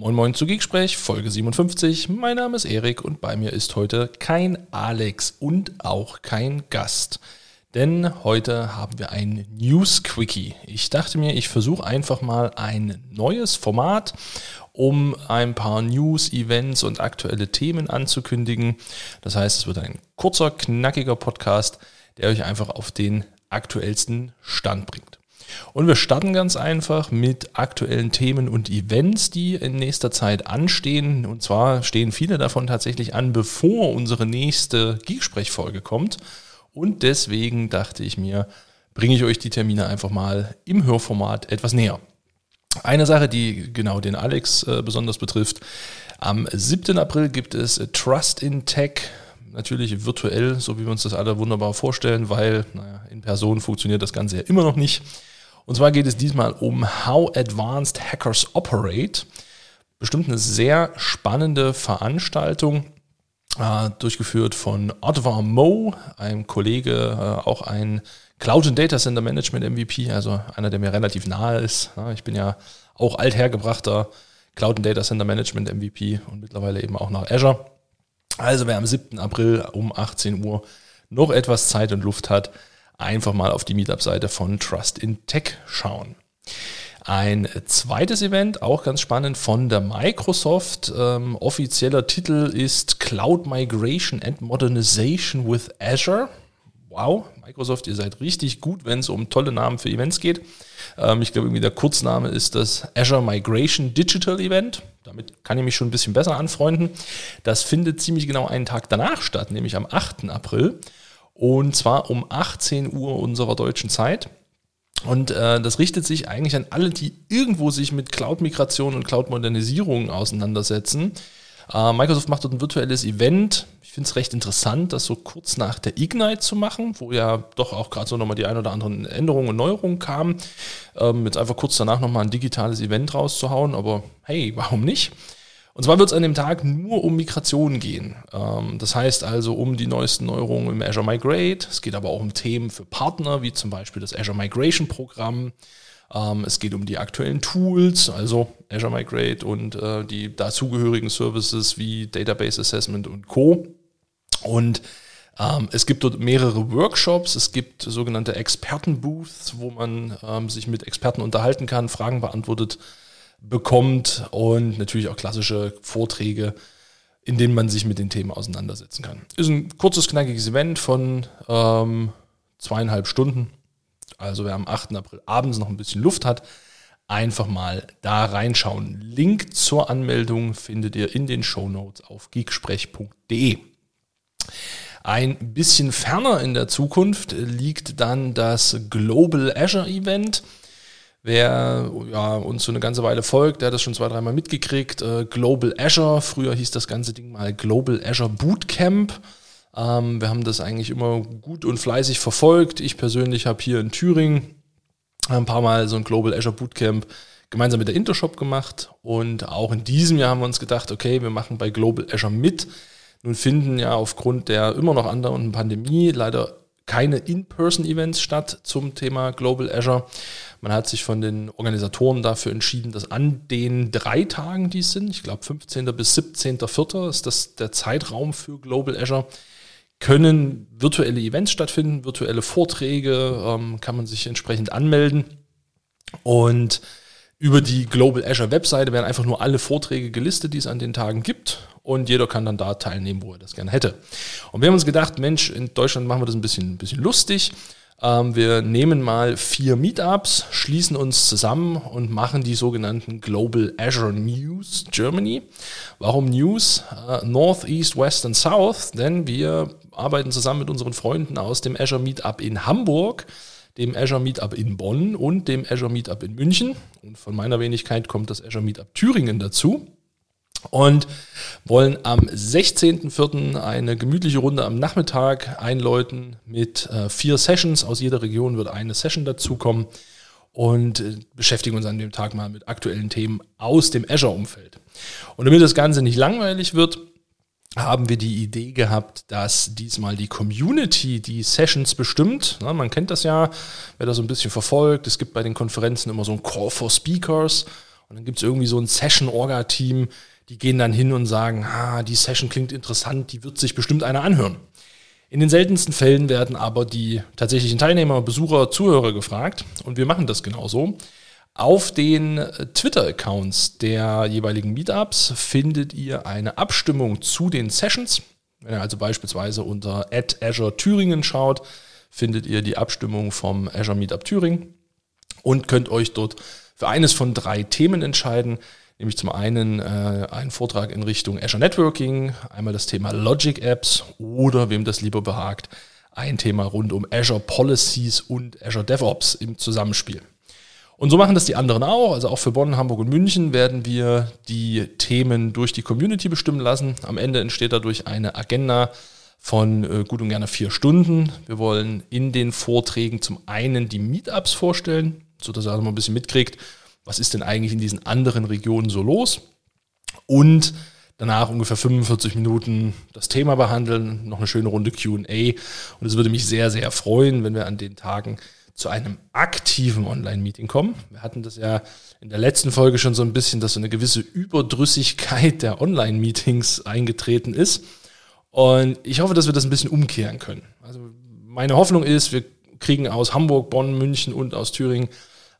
Moin Moin zu Geeksprech, Folge 57. Mein Name ist Erik und bei mir ist heute kein Alex und auch kein Gast. Denn heute haben wir ein News Quickie. Ich dachte mir, ich versuche einfach mal ein neues Format, um ein paar News, Events und aktuelle Themen anzukündigen. Das heißt, es wird ein kurzer, knackiger Podcast, der euch einfach auf den aktuellsten Stand bringt. Und wir starten ganz einfach mit aktuellen Themen und Events, die in nächster Zeit anstehen. Und zwar stehen viele davon tatsächlich an, bevor unsere nächste Geeksprech-Folge kommt. Und deswegen dachte ich mir, bringe ich euch die Termine einfach mal im Hörformat etwas näher. Eine Sache, die genau den Alex äh, besonders betrifft. Am 7. April gibt es Trust in Tech natürlich virtuell, so wie wir uns das alle wunderbar vorstellen, weil naja, in Person funktioniert das Ganze ja immer noch nicht. Und zwar geht es diesmal um How Advanced Hackers Operate. Bestimmt eine sehr spannende Veranstaltung, äh, durchgeführt von Otvar Mo, einem Kollege, äh, auch ein Cloud and Data Center Management MVP, also einer, der mir relativ nahe ist. Ja, ich bin ja auch althergebrachter Cloud and Data Center Management MVP und mittlerweile eben auch nach Azure. Also wer am 7. April um 18 Uhr noch etwas Zeit und Luft hat, einfach mal auf die Meetup-Seite von Trust in Tech schauen. Ein zweites Event, auch ganz spannend, von der Microsoft. Ähm, offizieller Titel ist Cloud Migration and Modernization with Azure. Wow, Microsoft, ihr seid richtig gut, wenn es um tolle Namen für Events geht. Ähm, ich glaube, irgendwie der Kurzname ist das Azure Migration Digital Event. Damit kann ich mich schon ein bisschen besser anfreunden. Das findet ziemlich genau einen Tag danach statt, nämlich am 8. April. Und zwar um 18 Uhr unserer deutschen Zeit. Und äh, das richtet sich eigentlich an alle, die irgendwo sich mit Cloud-Migration und Cloud-Modernisierung auseinandersetzen. Äh, Microsoft macht dort ein virtuelles Event. Ich finde es recht interessant, das so kurz nach der Ignite zu machen, wo ja doch auch gerade so nochmal die ein oder anderen Änderungen und Neuerungen kamen. Ähm, jetzt einfach kurz danach nochmal ein digitales Event rauszuhauen, aber hey, warum nicht? Und zwar wird es an dem Tag nur um Migration gehen. Ähm, das heißt also um die neuesten Neuerungen im Azure Migrate. Es geht aber auch um Themen für Partner, wie zum Beispiel das Azure Migration Programm. Ähm, es geht um die aktuellen Tools, also Azure Migrate und äh, die dazugehörigen Services wie Database Assessment und Co. Und ähm, es gibt dort mehrere Workshops, es gibt sogenannte Expertenbooths, wo man sich mit Experten unterhalten kann, Fragen beantwortet bekommt und natürlich auch klassische Vorträge, in denen man sich mit den Themen auseinandersetzen kann. Ist ein kurzes, knackiges Event von ähm, zweieinhalb Stunden. Also wer am 8. April abends noch ein bisschen Luft hat, einfach mal da reinschauen. Link zur Anmeldung findet ihr in den Show Notes auf geeksprech.de. Ein bisschen ferner in der Zukunft liegt dann das Global Azure Event. Wer ja, uns so eine ganze Weile folgt, der hat das schon zwei, dreimal mitgekriegt. Äh, Global Azure, früher hieß das ganze Ding mal Global Azure Bootcamp. Ähm, wir haben das eigentlich immer gut und fleißig verfolgt. Ich persönlich habe hier in Thüringen ein paar Mal so ein Global Azure Bootcamp gemeinsam mit der Intershop gemacht. Und auch in diesem Jahr haben wir uns gedacht, okay, wir machen bei Global Azure mit. Nun finden ja aufgrund der immer noch andauernden Pandemie leider keine In-Person-Events statt zum Thema Global Azure. Man hat sich von den Organisatoren dafür entschieden, dass an den drei Tagen, die es sind, ich glaube 15. bis 17.04. ist das der Zeitraum für Global Azure, können virtuelle Events stattfinden, virtuelle Vorträge, ähm, kann man sich entsprechend anmelden. Und über die Global Azure Webseite werden einfach nur alle Vorträge gelistet, die es an den Tagen gibt. Und jeder kann dann da teilnehmen, wo er das gerne hätte. Und wir haben uns gedacht, Mensch, in Deutschland machen wir das ein bisschen, ein bisschen lustig. Ähm, wir nehmen mal vier Meetups, schließen uns zusammen und machen die sogenannten Global Azure News Germany. Warum News? Äh, North, East, West und South, denn wir arbeiten zusammen mit unseren Freunden aus dem Azure Meetup in Hamburg dem Azure Meetup in Bonn und dem Azure Meetup in München. Und von meiner Wenigkeit kommt das Azure Meetup Thüringen dazu. Und wollen am 16.04. eine gemütliche Runde am Nachmittag einläuten mit äh, vier Sessions. Aus jeder Region wird eine Session dazukommen und äh, beschäftigen uns an dem Tag mal mit aktuellen Themen aus dem Azure-Umfeld. Und damit das Ganze nicht langweilig wird, haben wir die Idee gehabt, dass diesmal die Community die Sessions bestimmt. Na, man kennt das ja, wer das so ein bisschen verfolgt. Es gibt bei den Konferenzen immer so ein Call for Speakers. Und dann gibt es irgendwie so ein Session-Orga-Team, die gehen dann hin und sagen, ah, die Session klingt interessant, die wird sich bestimmt einer anhören. In den seltensten Fällen werden aber die tatsächlichen Teilnehmer, Besucher, Zuhörer gefragt und wir machen das genauso. Auf den Twitter-Accounts der jeweiligen Meetups findet ihr eine Abstimmung zu den Sessions. Wenn ihr also beispielsweise unter Azure Thüringen schaut, findet ihr die Abstimmung vom Azure Meetup Thüringen und könnt euch dort für eines von drei Themen entscheiden nämlich zum einen äh, einen Vortrag in Richtung Azure Networking, einmal das Thema Logic Apps oder wem das lieber behagt, ein Thema rund um Azure Policies und Azure DevOps im Zusammenspiel. Und so machen das die anderen auch. Also auch für Bonn, Hamburg und München werden wir die Themen durch die Community bestimmen lassen. Am Ende entsteht dadurch eine Agenda von äh, gut und gerne vier Stunden. Wir wollen in den Vorträgen zum einen die Meetups vorstellen, sodass ihr also mal ein bisschen mitkriegt, was ist denn eigentlich in diesen anderen Regionen so los und danach ungefähr 45 Minuten das Thema behandeln, noch eine schöne Runde QA und es würde mich sehr, sehr freuen, wenn wir an den Tagen zu einem aktiven Online-Meeting kommen. Wir hatten das ja in der letzten Folge schon so ein bisschen, dass so eine gewisse Überdrüssigkeit der Online-Meetings eingetreten ist. Und ich hoffe, dass wir das ein bisschen umkehren können. Also meine Hoffnung ist, wir kriegen aus Hamburg, Bonn, München und aus Thüringen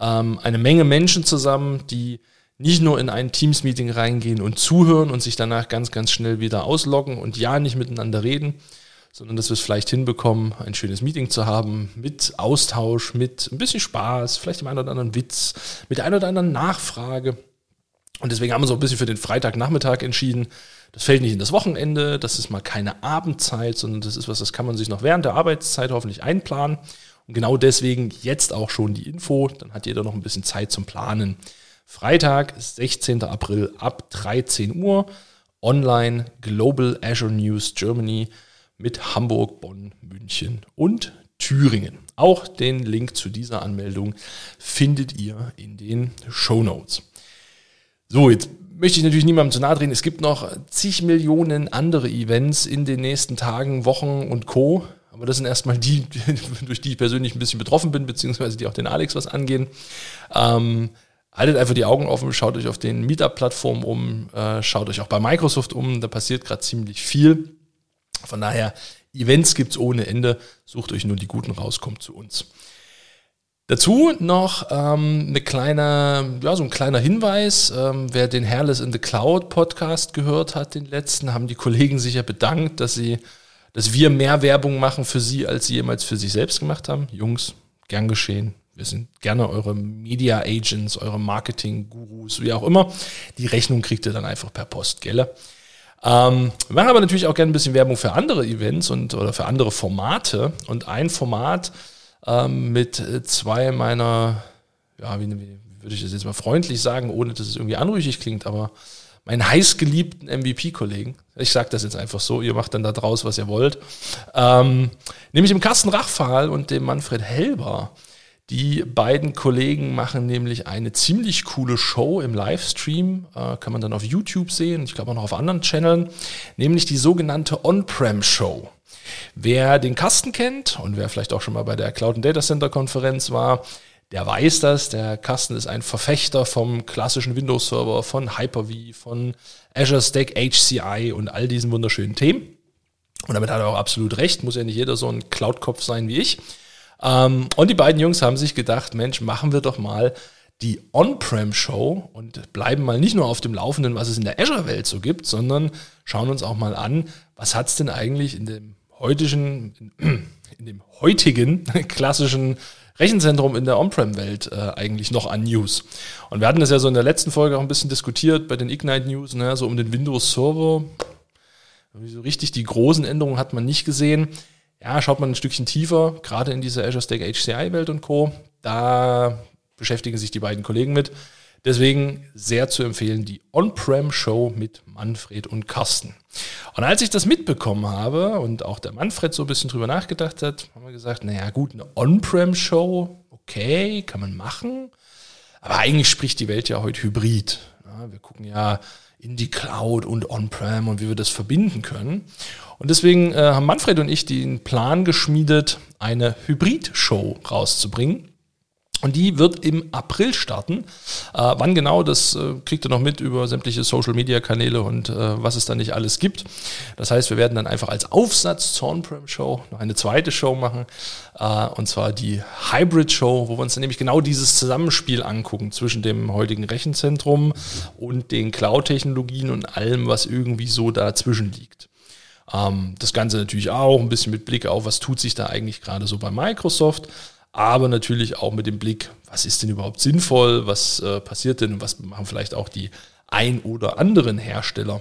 ähm, eine Menge Menschen zusammen, die nicht nur in ein Teams-Meeting reingehen und zuhören und sich danach ganz, ganz schnell wieder ausloggen und ja nicht miteinander reden, sondern dass wir es vielleicht hinbekommen, ein schönes Meeting zu haben mit Austausch, mit ein bisschen Spaß, vielleicht dem einen oder anderen Witz, mit der einen oder anderen Nachfrage. Und deswegen haben wir so ein bisschen für den Freitagnachmittag entschieden. Das fällt nicht in das Wochenende, das ist mal keine Abendzeit, sondern das ist was, das kann man sich noch während der Arbeitszeit hoffentlich einplanen. Und genau deswegen jetzt auch schon die Info, dann hat jeder noch ein bisschen Zeit zum Planen. Freitag, 16. April ab 13 Uhr, online Global Azure News Germany mit Hamburg, Bonn, München und Thüringen. Auch den Link zu dieser Anmeldung findet ihr in den Show Notes. So, jetzt möchte ich natürlich niemandem zu nahe drehen. Es gibt noch zig Millionen andere Events in den nächsten Tagen, Wochen und Co. Aber das sind erstmal die, durch die ich persönlich ein bisschen betroffen bin, beziehungsweise die auch den Alex was angehen. Ähm, haltet einfach die Augen offen, schaut euch auf den Meetup-Plattformen um, äh, schaut euch auch bei Microsoft um, da passiert gerade ziemlich viel. Von daher, Events gibt es ohne Ende, sucht euch nur die guten raus, kommt zu uns. Dazu noch ähm, eine kleine, ja, so ein kleiner Hinweis. Ähm, wer den Hairless in the Cloud Podcast gehört hat, den letzten, haben die Kollegen sich ja bedankt, dass sie dass wir mehr Werbung machen für sie, als sie jemals für sich selbst gemacht haben. Jungs, gern geschehen. Wir sind gerne eure Media Agents, eure Marketing-Gurus, wie auch immer. Die Rechnung kriegt ihr dann einfach per Post, gell? Ähm, wir machen aber natürlich auch gerne ein bisschen Werbung für andere Events und oder für andere Formate. Und ein Format ähm, mit zwei meiner, ja, wie, wie würde ich das jetzt mal freundlich sagen, ohne dass es irgendwie anrüchig klingt, aber meinen heißgeliebten MVP-Kollegen. Ich sage das jetzt einfach so, ihr macht dann da draus, was ihr wollt. Ähm, nämlich im Carsten Rachfahl und dem Manfred Helber. Die beiden Kollegen machen nämlich eine ziemlich coole Show im Livestream, äh, kann man dann auf YouTube sehen, ich glaube auch noch auf anderen Channeln, nämlich die sogenannte On-Prem Show. Wer den Kasten kennt und wer vielleicht auch schon mal bei der Cloud Data Center Konferenz war, der weiß das. Der Carsten ist ein Verfechter vom klassischen Windows-Server, von Hyper-V, von Azure Stack HCI und all diesen wunderschönen Themen. Und damit hat er auch absolut recht, muss ja nicht jeder so ein Cloud-Kopf sein wie ich. Ähm, und die beiden Jungs haben sich gedacht, Mensch, machen wir doch mal die On-Prem-Show und bleiben mal nicht nur auf dem Laufenden, was es in der Azure-Welt so gibt, sondern schauen uns auch mal an, was hat es denn eigentlich in dem heutigen, in, in dem heutigen klassischen Rechenzentrum in der On-Prem-Welt äh, eigentlich noch an News? Und wir hatten das ja so in der letzten Folge auch ein bisschen diskutiert bei den Ignite News, ne, so um den Windows-Server. So richtig die großen Änderungen hat man nicht gesehen. Ja, schaut man ein Stückchen tiefer, gerade in dieser Azure Stack HCI-Welt und Co. Da beschäftigen sich die beiden Kollegen mit. Deswegen sehr zu empfehlen, die On-Prem-Show mit Manfred und Carsten. Und als ich das mitbekommen habe und auch der Manfred so ein bisschen drüber nachgedacht hat, haben wir gesagt, naja gut, eine On-Prem-Show, okay, kann man machen. Aber eigentlich spricht die Welt ja heute Hybrid. Ja, wir gucken ja in die Cloud und On-Prem und wie wir das verbinden können. Und deswegen äh, haben Manfred und ich den Plan geschmiedet, eine Hybrid-Show rauszubringen. Und die wird im April starten. Äh, wann genau, das äh, kriegt ihr noch mit über sämtliche Social-Media-Kanäle und äh, was es da nicht alles gibt. Das heißt, wir werden dann einfach als Aufsatz zur On-Prem-Show noch eine zweite Show machen. Äh, und zwar die Hybrid-Show, wo wir uns dann nämlich genau dieses Zusammenspiel angucken zwischen dem heutigen Rechenzentrum und den Cloud-Technologien und allem, was irgendwie so dazwischen liegt. Ähm, das Ganze natürlich auch ein bisschen mit Blick auf, was tut sich da eigentlich gerade so bei Microsoft aber natürlich auch mit dem Blick, was ist denn überhaupt sinnvoll, was äh, passiert denn und was machen vielleicht auch die ein oder anderen Hersteller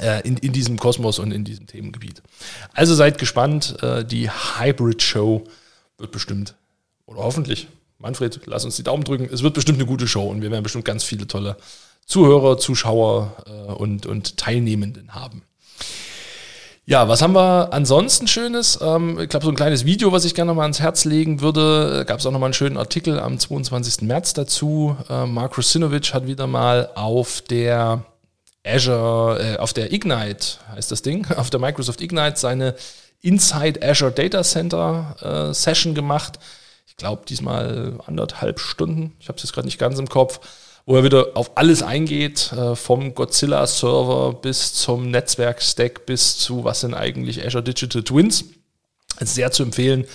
äh, in, in diesem Kosmos und in diesem Themengebiet. Also seid gespannt, äh, die Hybrid Show wird bestimmt, oder hoffentlich, Manfred, lass uns die Daumen drücken, es wird bestimmt eine gute Show und wir werden bestimmt ganz viele tolle Zuhörer, Zuschauer äh, und, und Teilnehmenden haben. Ja, was haben wir ansonsten Schönes? Ähm, ich glaube, so ein kleines Video, was ich gerne nochmal ans Herz legen würde. Gab es auch nochmal einen schönen Artikel am 22. März dazu. Äh, Mark Rusinovich hat wieder mal auf der Azure, äh, auf der Ignite, heißt das Ding, auf der Microsoft Ignite seine Inside Azure Data Center äh, Session gemacht. Ich glaube, diesmal anderthalb Stunden. Ich habe es jetzt gerade nicht ganz im Kopf wo er wieder auf alles eingeht, äh, vom Godzilla-Server bis zum Netzwerk-Stack bis zu was sind eigentlich Azure Digital Twins. Sehr zu empfehlen,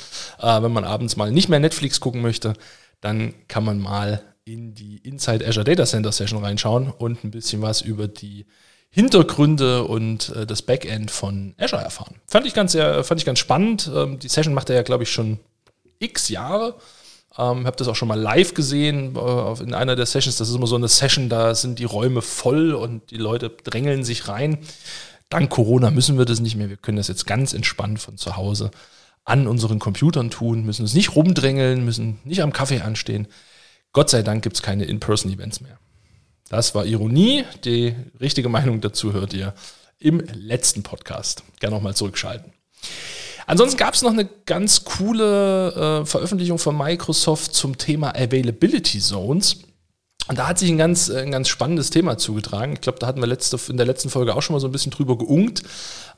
äh, wenn man abends mal nicht mehr Netflix gucken möchte, dann kann man mal in die Inside Azure Data Center Session reinschauen und ein bisschen was über die Hintergründe und äh, das Backend von Azure erfahren. Fand ich ganz, sehr, fand ich ganz spannend. Ähm, die Session macht er ja, glaube ich, schon x Jahre. Ähm, habe das auch schon mal live gesehen äh, in einer der Sessions. Das ist immer so eine Session, da sind die Räume voll und die Leute drängeln sich rein. Dank Corona müssen wir das nicht mehr. Wir können das jetzt ganz entspannt von zu Hause an unseren Computern tun, müssen uns nicht rumdrängeln, müssen nicht am Kaffee anstehen. Gott sei Dank gibt es keine In-Person-Events mehr. Das war Ironie. Die richtige Meinung dazu hört ihr im letzten Podcast. Gerne nochmal zurückschalten. Ansonsten gab es noch eine ganz coole äh, Veröffentlichung von Microsoft zum Thema Availability Zones. Und da hat sich ein ganz, ein ganz spannendes Thema zugetragen. Ich glaube, da hatten wir letzte, in der letzten Folge auch schon mal so ein bisschen drüber geungt.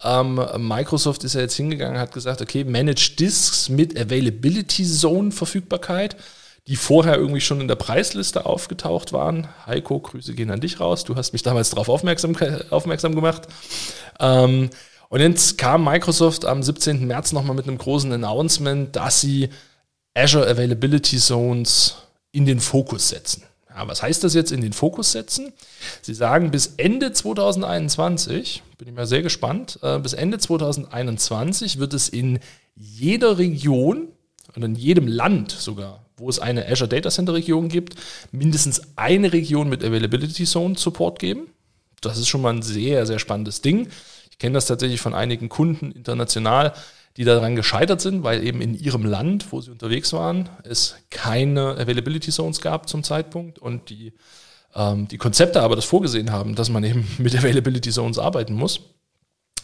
Ähm, Microsoft ist ja jetzt hingegangen, hat gesagt, okay, Manage Disks mit Availability Zone Verfügbarkeit, die vorher irgendwie schon in der Preisliste aufgetaucht waren. Heiko, Grüße gehen an dich raus. Du hast mich damals darauf aufmerksam, aufmerksam gemacht. Ähm, und jetzt kam Microsoft am 17. März nochmal mit einem großen Announcement, dass sie Azure Availability Zones in den Fokus setzen. Ja, was heißt das jetzt in den Fokus setzen? Sie sagen, bis Ende 2021, bin ich mal sehr gespannt, äh, bis Ende 2021 wird es in jeder Region und in jedem Land sogar, wo es eine Azure Data Center Region gibt, mindestens eine Region mit Availability Zone Support geben. Das ist schon mal ein sehr, sehr spannendes Ding. Ich kenne das tatsächlich von einigen Kunden international, die daran gescheitert sind, weil eben in ihrem Land, wo sie unterwegs waren, es keine Availability Zones gab zum Zeitpunkt und die, ähm, die Konzepte aber das vorgesehen haben, dass man eben mit Availability Zones arbeiten muss.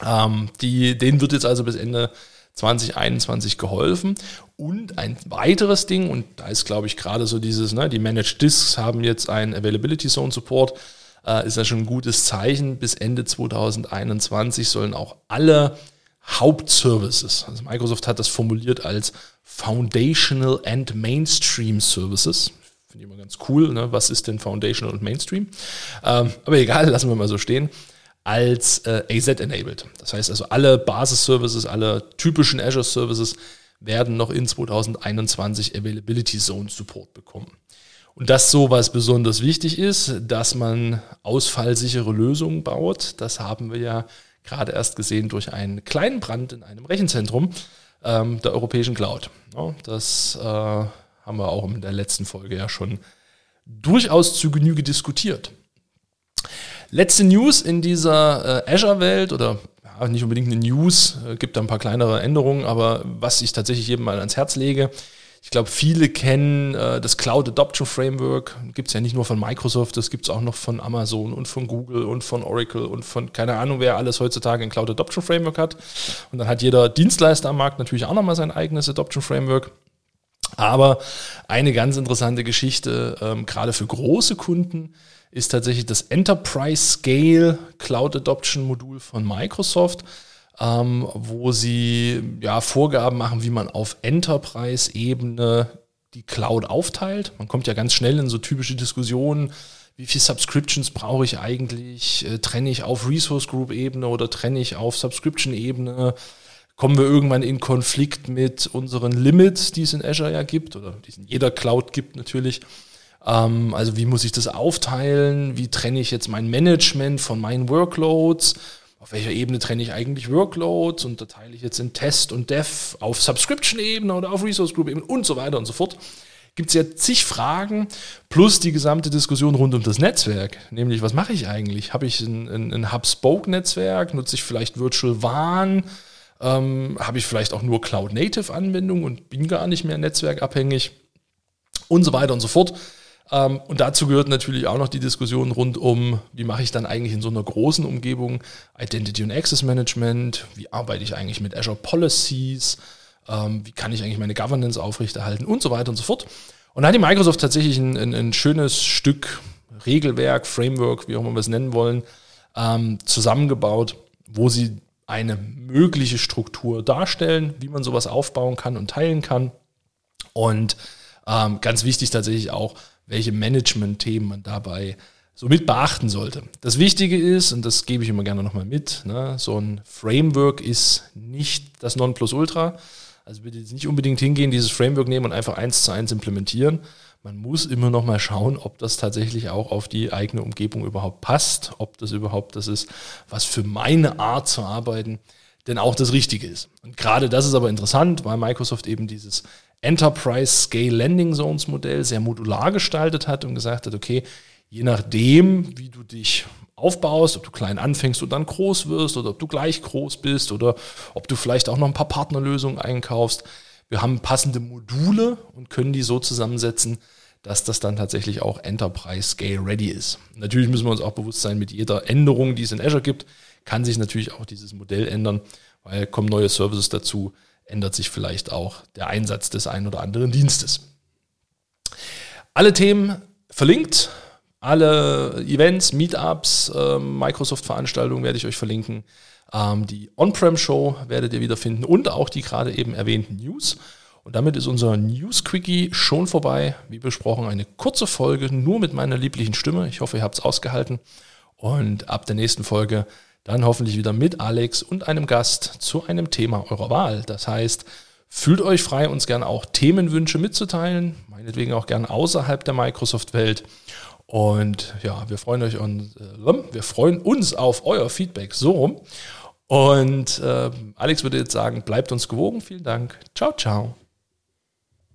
Ähm, die, denen wird jetzt also bis Ende 2021 geholfen. Und ein weiteres Ding, und da ist, glaube ich, gerade so dieses, ne, die Managed Disks haben jetzt einen Availability Zone Support äh, ist ja schon ein gutes Zeichen. Bis Ende 2021 sollen auch alle Hauptservices, also Microsoft hat das formuliert als Foundational and Mainstream Services. Finde ich immer ganz cool. Ne? Was ist denn Foundational und Mainstream? Ähm, aber egal, lassen wir mal so stehen. Als äh, AZ-enabled. Das heißt also, alle Basis-Services, alle typischen Azure-Services werden noch in 2021 Availability Zone Support bekommen. Und dass sowas besonders wichtig ist, dass man ausfallsichere Lösungen baut, das haben wir ja gerade erst gesehen durch einen kleinen Brand in einem Rechenzentrum ähm, der europäischen Cloud. Ja, das äh, haben wir auch in der letzten Folge ja schon durchaus zu Genüge diskutiert. Letzte News in dieser äh, Azure-Welt oder ja, nicht unbedingt eine News, äh, gibt da ein paar kleinere Änderungen, aber was ich tatsächlich jedem mal ans Herz lege, ich glaube, viele kennen äh, das Cloud Adoption Framework. Gibt es ja nicht nur von Microsoft, das gibt es auch noch von Amazon und von Google und von Oracle und von keine Ahnung, wer alles heutzutage ein Cloud Adoption Framework hat. Und dann hat jeder Dienstleister am Markt natürlich auch nochmal sein eigenes Adoption Framework. Aber eine ganz interessante Geschichte, ähm, gerade für große Kunden, ist tatsächlich das Enterprise Scale Cloud Adoption Modul von Microsoft ähm, wo sie ja, Vorgaben machen, wie man auf Enterprise-Ebene die Cloud aufteilt. Man kommt ja ganz schnell in so typische Diskussionen, wie viele Subscriptions brauche ich eigentlich? Äh, trenne ich auf Resource Group Ebene oder trenne ich auf Subscription Ebene? Kommen wir irgendwann in Konflikt mit unseren Limits, die es in Azure ja gibt oder die es in jeder Cloud gibt natürlich? Ähm, also wie muss ich das aufteilen? Wie trenne ich jetzt mein Management von meinen Workloads? Auf welcher Ebene trenne ich eigentlich Workloads? Und da teile ich jetzt in Test und Dev auf Subscription-Ebene oder auf Resource Group-Ebene und so weiter und so fort gibt es ja zig Fragen plus die gesamte Diskussion rund um das Netzwerk. Nämlich, was mache ich eigentlich? Habe ich ein, ein, ein Hub-Spoke-Netzwerk? Nutze ich vielleicht Virtual WAN? Ähm, Habe ich vielleicht auch nur Cloud-Native-Anwendungen und bin gar nicht mehr netzwerkabhängig? Und so weiter und so fort. Ähm, und dazu gehört natürlich auch noch die Diskussion rund um, wie mache ich dann eigentlich in so einer großen Umgebung Identity und Access Management? Wie arbeite ich eigentlich mit Azure Policies? ähm, wie kann ich eigentlich meine Governance aufrechterhalten und so weiter und so fort. Und da hat die Microsoft tatsächlich ein, ein, ein schönes Stück Regelwerk, Framework, wie auch immer wir es nennen wollen, ähm, zusammengebaut, wo sie eine mögliche Struktur darstellen, wie man sowas aufbauen kann und teilen kann. Und ähm, ganz wichtig tatsächlich auch, welche Management-Themen man dabei so mit beachten sollte. Das Wichtige ist, und das gebe ich immer gerne nochmal mit, ne, so ein Framework ist nicht das Nonplusultra. Also bitte jetzt nicht unbedingt hingehen, dieses Framework nehmen und einfach eins zu eins implementieren. Man muss immer noch mal schauen, ob das tatsächlich auch auf die eigene Umgebung überhaupt passt, ob das überhaupt das ist, was für meine Art zu arbeiten denn auch das Richtige ist. Und gerade das ist aber interessant, weil Microsoft eben dieses Enterprise Scale Landing Zones Modell sehr modular gestaltet hat und gesagt hat, okay, je nachdem, wie du dich aufbaust, ob du klein anfängst und dann groß wirst oder ob du gleich groß bist oder ob du vielleicht auch noch ein paar Partnerlösungen einkaufst. Wir haben passende Module und können die so zusammensetzen, dass das dann tatsächlich auch Enterprise Scale Ready ist. Natürlich müssen wir uns auch bewusst sein, mit jeder Änderung, die es in Azure gibt, kann sich natürlich auch dieses Modell ändern, weil kommen neue Services dazu, ändert sich vielleicht auch der Einsatz des einen oder anderen Dienstes. Alle Themen verlinkt alle Events, Meetups, äh, Microsoft-Veranstaltungen werde ich euch verlinken. Ähm, die On-Prem-Show werdet ihr wiederfinden und auch die gerade eben erwähnten News. Und damit ist unser News-Quickie schon vorbei. Wie besprochen, eine kurze Folge nur mit meiner lieblichen Stimme. Ich hoffe, ihr habt es ausgehalten. Und ab der nächsten Folge dann hoffentlich wieder mit Alex und einem Gast zu einem Thema eurer Wahl. Das heißt, fühlt euch frei, uns gerne auch Themenwünsche mitzuteilen, meinetwegen auch gerne außerhalb der Microsoft-Welt. Und ja, wir freuen euch und äh, wir freuen uns auf euer Feedback so rum. Und äh, Alex würde jetzt sagen, bleibt uns gewogen. Vielen Dank. Ciao, ciao.